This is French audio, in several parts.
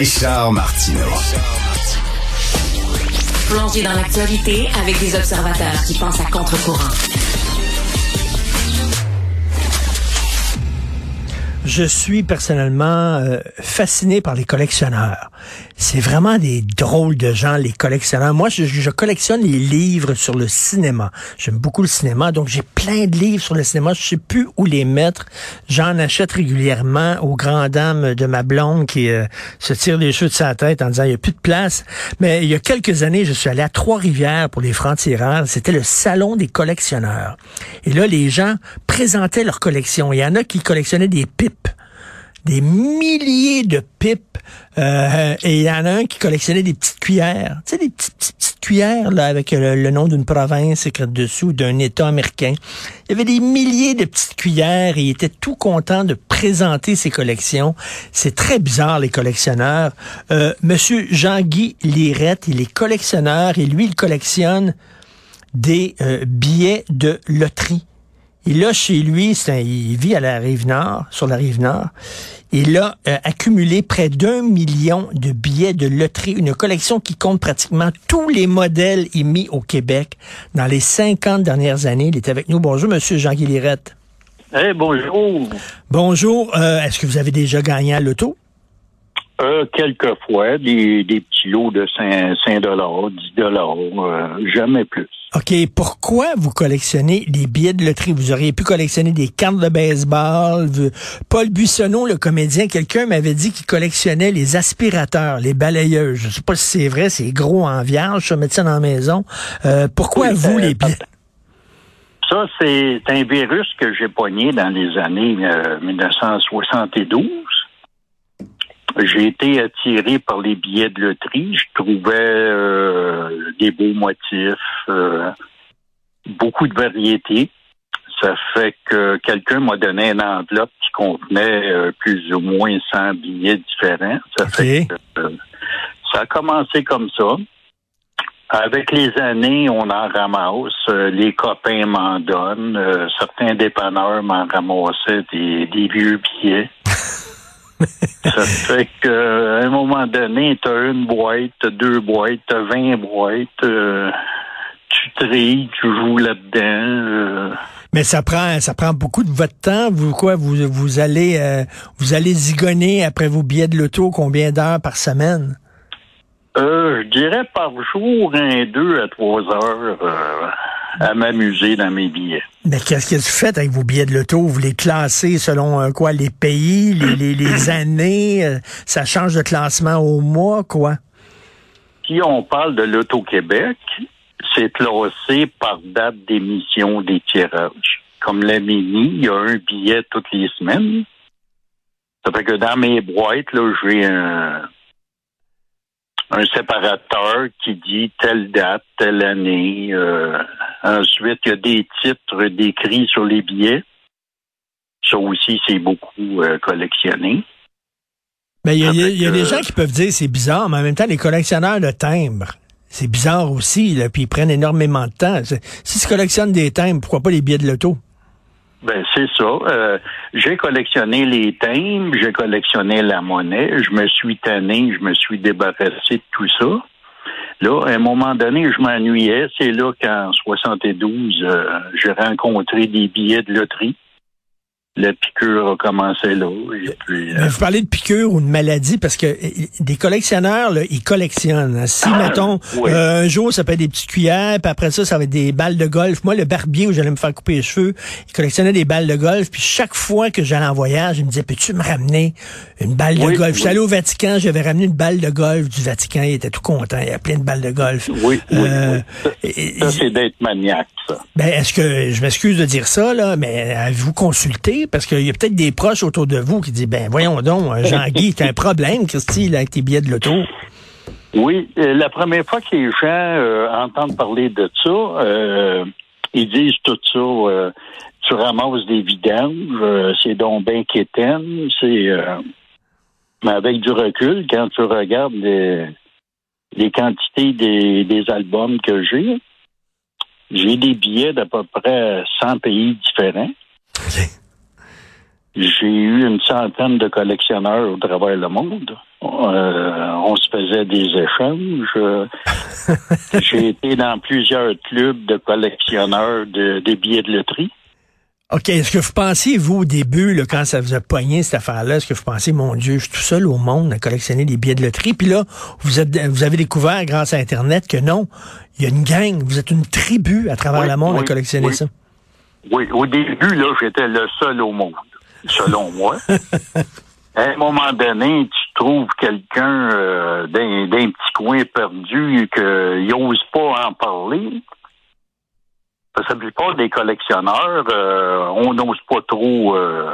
Richard Martineau. Plongé dans l'actualité avec des observateurs qui pensent à contre-courant. Je suis personnellement euh, fasciné par les collectionneurs. C'est vraiment des drôles de gens, les collectionneurs. Moi, je, je collectionne les livres sur le cinéma. J'aime beaucoup le cinéma, donc j'ai plein de livres sur le cinéma. Je sais plus où les mettre. J'en achète régulièrement aux grandes dames de ma blonde qui euh, se tire les cheveux de sa tête en disant il y a plus de place. Mais il y a quelques années, je suis allé à Trois-Rivières pour les francs-tireurs. C'était le salon des collectionneurs. Et là, les gens présentaient leur collection. Il y en a qui collectionnaient des pipes des milliers de pipes. Euh, et il y en a un qui collectionnait des petites cuillères. Tu sais, des petites, petites, cuillères là, avec le, nom d'une province écrit dessous, d'un État américain. Il y avait des milliers de petites cuillères et il était tout content de présenter ses collections. C'est très bizarre, les collectionneurs. Euh, Monsieur Jean-Guy Lirette, il est collectionneur et lui, il collectionne des euh, billets de loterie. Il a chez lui, il vit à la rive nord, sur la rive nord. Il a euh, accumulé près d'un million de billets de loterie, une collection qui compte pratiquement tous les modèles émis au Québec dans les 50 dernières années. Il est avec nous. Bonjour, Monsieur Jean Guilirette. Eh, bonjour. Bonjour. Euh, est-ce que vous avez déjà gagné à l'auto? Euh, quelques fois, des, petits lots de 5, 5 10 dollars, jamais plus. OK, pourquoi vous collectionnez des billets de loterie? Vous auriez pu collectionner des cartes de baseball. Paul Buissonneau, le comédien, quelqu'un m'avait dit qu'il collectionnait les aspirateurs, les balayeuses. Je sais pas si c'est vrai, c'est gros en vierge, ça, dans la maison. Euh, pourquoi vous, les billets? Ça, c'est un virus que j'ai poigné dans les années 1972. Euh, j'ai été attiré par les billets de loterie. Je trouvais euh, des beaux motifs, euh, beaucoup de variétés. Ça fait que quelqu'un m'a donné une enveloppe qui contenait euh, plus ou moins 100 billets différents. Ça fait que, ça a commencé comme ça. Avec les années, on en ramasse. les copains m'en donnent. certains dépanneurs m'en ramassaient des, des vieux billets. Ça fait qu'à un moment donné, tu as une boîte, tu deux boîtes, tu as 20 boîtes, euh, tu trilles, tu joues là-dedans. Euh. Mais ça prend ça prend beaucoup de votre temps. Vous quoi vous vous allez euh, vous allez zigonner après vos billets de l'auto combien d'heures par semaine? je dirais par jour un deux à trois heures à m'amuser dans mes billets. Mais qu'est-ce que vous faites avec vos billets de l'auto? Vous les classez selon euh, quoi? Les pays, les, les, années? Euh, ça change de classement au mois, quoi? Si on parle de l'Auto-Québec, c'est classé par date d'émission des tirages. Comme la Mini, il y a un billet toutes les semaines. Ça fait que dans mes boîtes, là, j'ai un, un séparateur qui dit telle date, telle année. Euh, ensuite, il y a des titres décrits sur les billets. Ça aussi, c'est beaucoup euh, collectionné. Mais il y a, des gens qui peuvent dire c'est bizarre, mais en même temps, les collectionneurs de timbres, c'est bizarre aussi, là, puis ils prennent énormément de temps. Si tu collectionnes des timbres, pourquoi pas les billets de l'auto? Ben c'est ça. Euh, j'ai collectionné les timbres, j'ai collectionné la monnaie, je me suis tanné, je me suis débarrassé de tout ça. Là, à un moment donné, je m'ennuyais. C'est là qu'en 72, euh, j'ai rencontré des billets de loterie la piqûre a commencé là. Euh, vous parlez de piqûre ou de maladie parce que euh, des collectionneurs, là, ils collectionnent. Si, ah, mettons, euh, un jour, ça peut être des petites cuillères, puis après ça, ça va être des balles de golf. Moi, le barbier où j'allais me faire couper les cheveux, il collectionnait des balles de golf. Puis chaque fois que j'allais en voyage, il me disait, peux-tu me ramener une balle de golf? Je suis allé au Vatican, j'avais ramené une balle de golf du Vatican. Il était tout content. Il y a plein de balles de golf. Oui, oui, Ça, c'est d'être maniaque, ça. Ben, est-ce que, je m'excuse de dire ça, là, mais avez-vous consulté? Parce qu'il y a peut-être des proches autour de vous qui disent, ben voyons donc, euh, Jean-Guy, t'as un problème, Christy, avec tes billets de l'auto. Oui, euh, la première fois que les gens euh, entendent parler de ça, ils disent tout ça, tu ramasses des vidanges, c'est donc bien quétaine, c'est... mais avec du recul, quand tu regardes les, les quantités des, des albums que j'ai, j'ai des billets d'à peu près 100 pays différents. J'ai eu une centaine de collectionneurs au travers le monde. on se faisait des échanges. J'ai été dans plusieurs clubs de collectionneurs de, des billets de loterie. OK. Est-ce que vous pensiez, vous, au début, là, quand ça vous a pogné cette affaire-là, est-ce que vous pensiez, mon Dieu, je suis tout seul au monde à collectionner des billets de loterie? Puis là, vous, êtes, vous avez découvert, grâce à Internet, que non, il y a une gang, vous êtes une tribu à travers le monde à collectionner ça. Oui, au début, là, j'étais le seul au monde, selon moi. à un moment donné, tu trouves quelqu'un euh, d'un, petit coin perdu qu'il n'ose pas en parler. Parce que la plupart des collectionneurs, euh, on n'ose pas trop euh,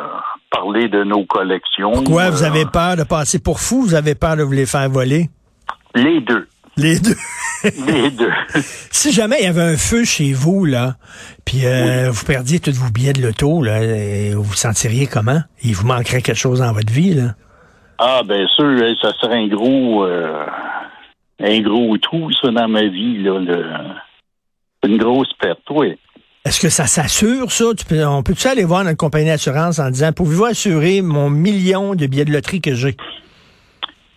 parler de nos collections. Pourquoi? Vous avez peur de passer pour fou? Vous avez peur de vous les faire voler? Les deux. Les deux. Les deux. si jamais il y avait un feu chez vous, là, puis vous perdiez tous vos billets de l'auto, là, vous vous sentiriez comment? Il vous manquerait quelque chose dans votre vie, là? Ah, bien sûr, ça serait un gros, euh, un gros trou, ça, dans ma vie, là. une grosse perte, oui. Est-ce que ça s'assure, ça? on peut-tu aller voir notre compagnie d'assurance en disant, pouvez-vous assurer mon million de billets de loterie que j'ai?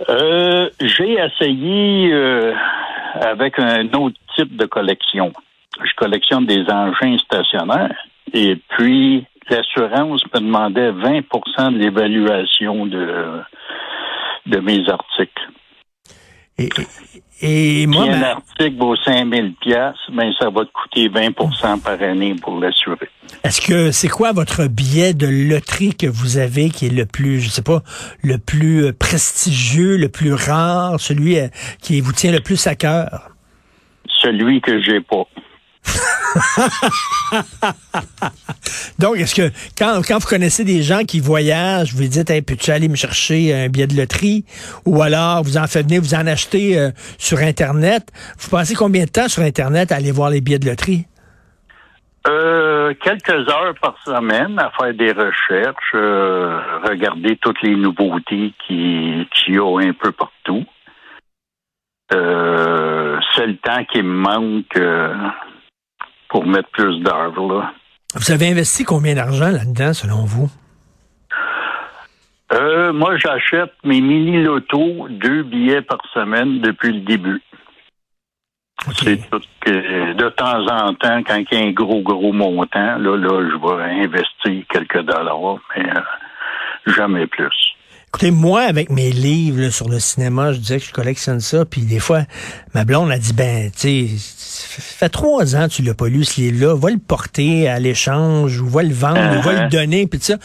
Euh, j'ai essayé euh, avec un autre type de collection. Je collectionne des engins stationnaires et puis l'assurance me demandait 20% de l'évaluation de, de mes articles. Et, et, moi, si un article vaut 5 000 ben ça va te coûter 20% par année pour l'assurer. Est-ce que c'est quoi votre billet de loterie que vous avez qui est le plus, je sais pas, le plus euh, prestigieux, le plus rare, celui euh, qui vous tient le plus à cœur? Celui que j'ai pas. Donc, est-ce que quand, quand vous connaissez des gens qui voyagent, vous dites, hey, peux-tu aller me chercher un billet de loterie? Ou alors, vous en faites venir, vous en achetez euh, sur Internet. Vous passez combien de temps sur Internet à aller voir les billets de loterie? Euh, quelques heures par semaine à faire des recherches, euh, regarder toutes les nouveautés qui qu'il y a un peu partout. c'est le temps qui me manque pour mettre plus d'heures. Vous avez investi combien d'argent là-dedans, selon vous? Euh, moi, j'achète mes mini-lotos, deux billets par semaine depuis le début. C'est tout que de temps en temps, quand il y a un gros, gros montant, là, là, je vais investir quelques dollars, mais euh, jamais plus. Écoutez, moi, avec mes livres sur le cinéma, je disais que je collectionne ça, puis des fois, ma blonde a dit, ben, tu sais, fait trois ans que tu l'as pas lu, ce livre-là, va le porter à l'échange, ou va le vendre, ou va le uh-huh. donner, puis ça.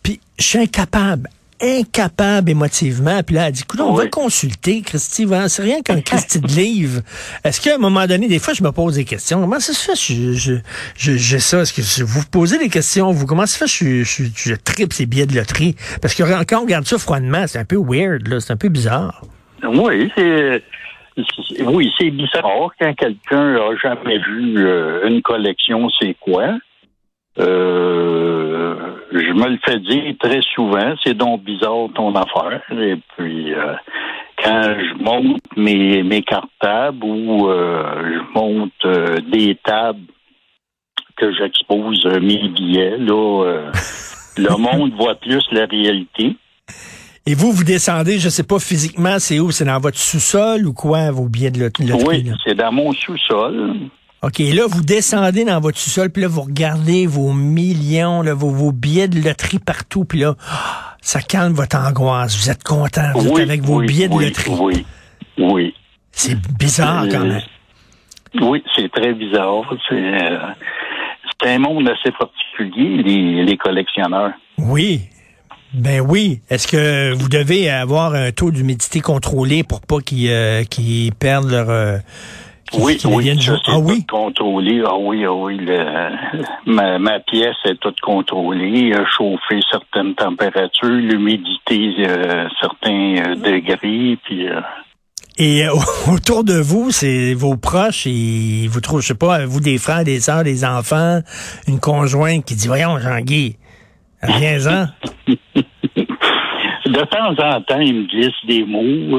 Puis je suis incapable, incapable émotivement. Puis là, elle dit, écoute, on va consulter, Christy. C'est rien qu'un Christy de livre. Est-ce qu'à un moment donné, des fois, je me pose des questions? Comment ça se fait? Je, je, ça? Est-ce que vous posez des questions? Vous, comment ça se fait? Je, je, je tripe ces billets de loterie? Parce que quand on regarde ça froidement, c'est un peu weird, là. C'est un peu bizarre. Oui, c'est... Oui, c'est bizarre quand quelqu'un a jamais vu euh, une collection, c'est quoi. Euh, je me le fais dire très souvent, c'est donc bizarre ton affaire. Et puis, euh, quand je monte mes, mes cartables ou euh, je monte des tables que j'expose mes billets, là, le monde voit plus la réalité. Et vous, vous descendez, je sais pas physiquement, c'est où? C'est dans votre sous-sol ou quoi, vos billets de loterie? Oui, c'est dans mon sous-sol. OK, là, vous descendez dans votre sous-sol, puis là, vous regardez vos millions, là, vos, vos, billets de loterie partout, puis là, ça calme votre angoisse. Vous êtes content, vous êtes avec vos billets de loterie. Oui, oui. C'est bizarre quand même. Oui, c'est très bizarre. Euh, c'est un monde assez particulier, les, les collectionneurs. Oui, ben oui. Est-ce que vous devez avoir un taux d'humidité contrôlé pour pas qu'ils euh, perdent leur, euh, oui, oui, ah, oui? contrôlé. Ah oui, ah oui, ma, ma, pièce est toute contrôlée, chauffer certaines températures, l'humidité, euh, certains euh, degrés, puis... Euh, et autour de vous, c'est vos proches, et vous trouvez, je sais pas, vous des frères, des sœurs, des enfants, une conjointe qui dit, voyons, Jean-Guy, viens-en. de temps en temps, il me glisse des mots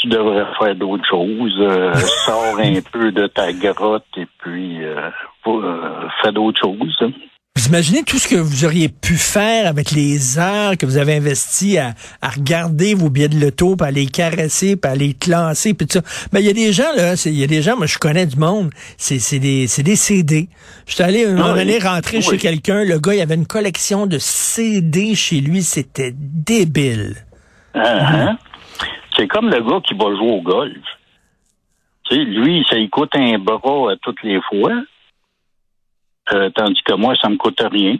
tu devrais faire d'autres choses. Euh, sors un peu de ta grotte et puis euh, euh, fais d'autres choses. Vous imaginez tout ce que vous auriez pu faire avec les heures que vous avez investies à, regarder vos billets de loto, puis à les caresser, puis à les classer, puis tout ça. Ben, il y a des gens, là, il y a des gens, moi, je connais du monde, c'est des, des CD. Je suis allé un moment donné rentrer chez quelqu'un, le gars, il avait une collection de CD chez lui, c'était débile. Uh-huh. C'est comme le gars qui va jouer au golf. Tu sais, lui, ça lui coûte un bras à toutes les fois. Euh, tandis que moi, ça me coûte rien.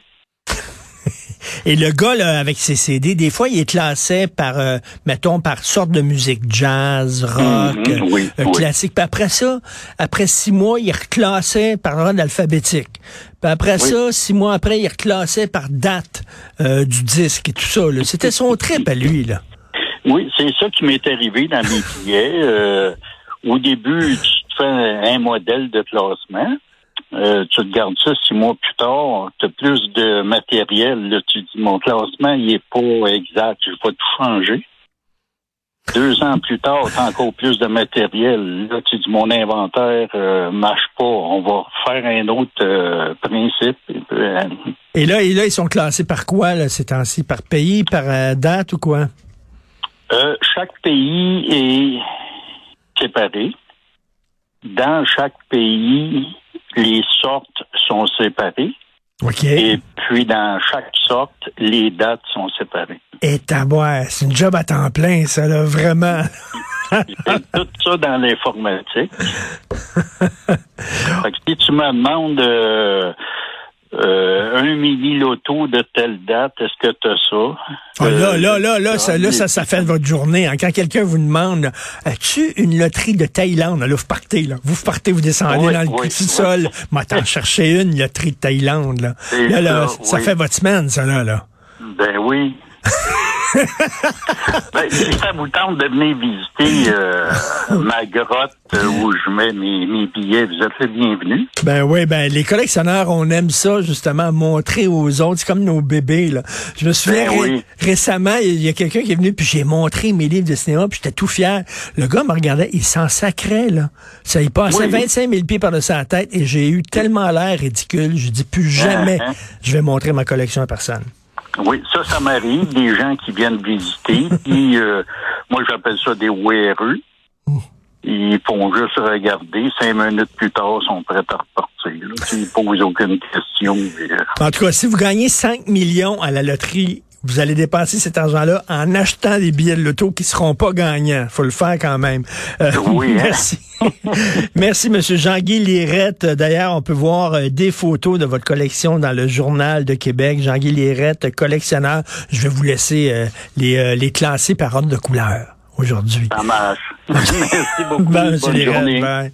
Et le gars, là, avec ses CD, des fois, il est classé par, euh, mettons, par sorte de musique, jazz, rock, mhm, euh, classique. Puis après ça, après six mois, il est reclassé par ordre alphabétique. Puis après ça, six mois après, il est reclassé par date du disque et tout ça. C'était son trip à lui, là. Oui, c'est ça qui m'est arrivé dans mes billets. au début, tu te fais un modèle de classement. Euh, tu te gardes ça six mois plus tard, tu as plus de matériel. Là, tu dis, mon classement, il est pas exact, je vais tout changer. Deux ans plus tard, tu as encore plus de matériel. Là, tu dis, mon inventaire euh, marche pas, on va faire un autre euh, principe. Et là, et là, ils sont classés par quoi, là, ces temps-ci? Par pays, par date ou quoi? Chaque pays est séparé. Dans chaque pays, les sortes sont séparées. Et puis, dans chaque sorte, les dates sont séparées. Et boire, c'est une job à temps plein, ça, là, vraiment. tout ça dans l'informatique. si tu me demandes euh, euh, un mini loto de telle date, est-ce que tu as ça? Ah, là, là, là, là, ça, là, ça, ça fait votre journée. Hein. Quand quelqu'un vous demande, as-tu une loterie de Thaïlande? Là, vous partez, là. Vous partez, vous descendez dans le oui, petit sol. Moi, t'en chercher une loterie de Thaïlande, là. Là, là, ça, fait votre semaine, ça, là, là. Ben oui. ben, si ça vous tente de venir visiter euh, ma grotte où je mets mes, billets, vous êtes le bienvenu. Ben oui, ben les collectionneurs, on aime ça justement, montrer aux autres. C'est comme nos bébés. Là. Je me souviens ben récemment, il y a quelqu'un qui est venu, puis j'ai montré mes livres de cinéma, puis j'étais tout fier. Le gars me regardait, il s'en sacrait, là. Ça y passait 25 000 pieds par-dessus la tête, et j'ai eu tellement l'air ridicule. Je dis plus jamais, uh-huh. je vais montrer ma collection à personne. Oui, ça, ça m'arrive. Des gens qui viennent visiter. Puis, euh, moi, j'appelle ça des WRU. Ils font juste regarder. Cinq minutes plus tard, ils sont prêts à repartir. Ils ne posent aucune question. Euh, en tout cas, si vous gagnez 5 millions à la loterie, vous allez dépenser cet argent-là en achetant des billets de loto qui seront pas gagnants. faut le faire quand même. Euh, oui. Hein? Merci. merci, Monsieur Jean-Guy Lirette. D'ailleurs, on peut voir euh, des photos de votre collection dans le Journal de Québec. Jean-Guy Lirette, collectionneur. Je vais vous laisser euh, les, les classer par ordre de couleur aujourd'hui. Ça marche. merci beaucoup. Bonne journée.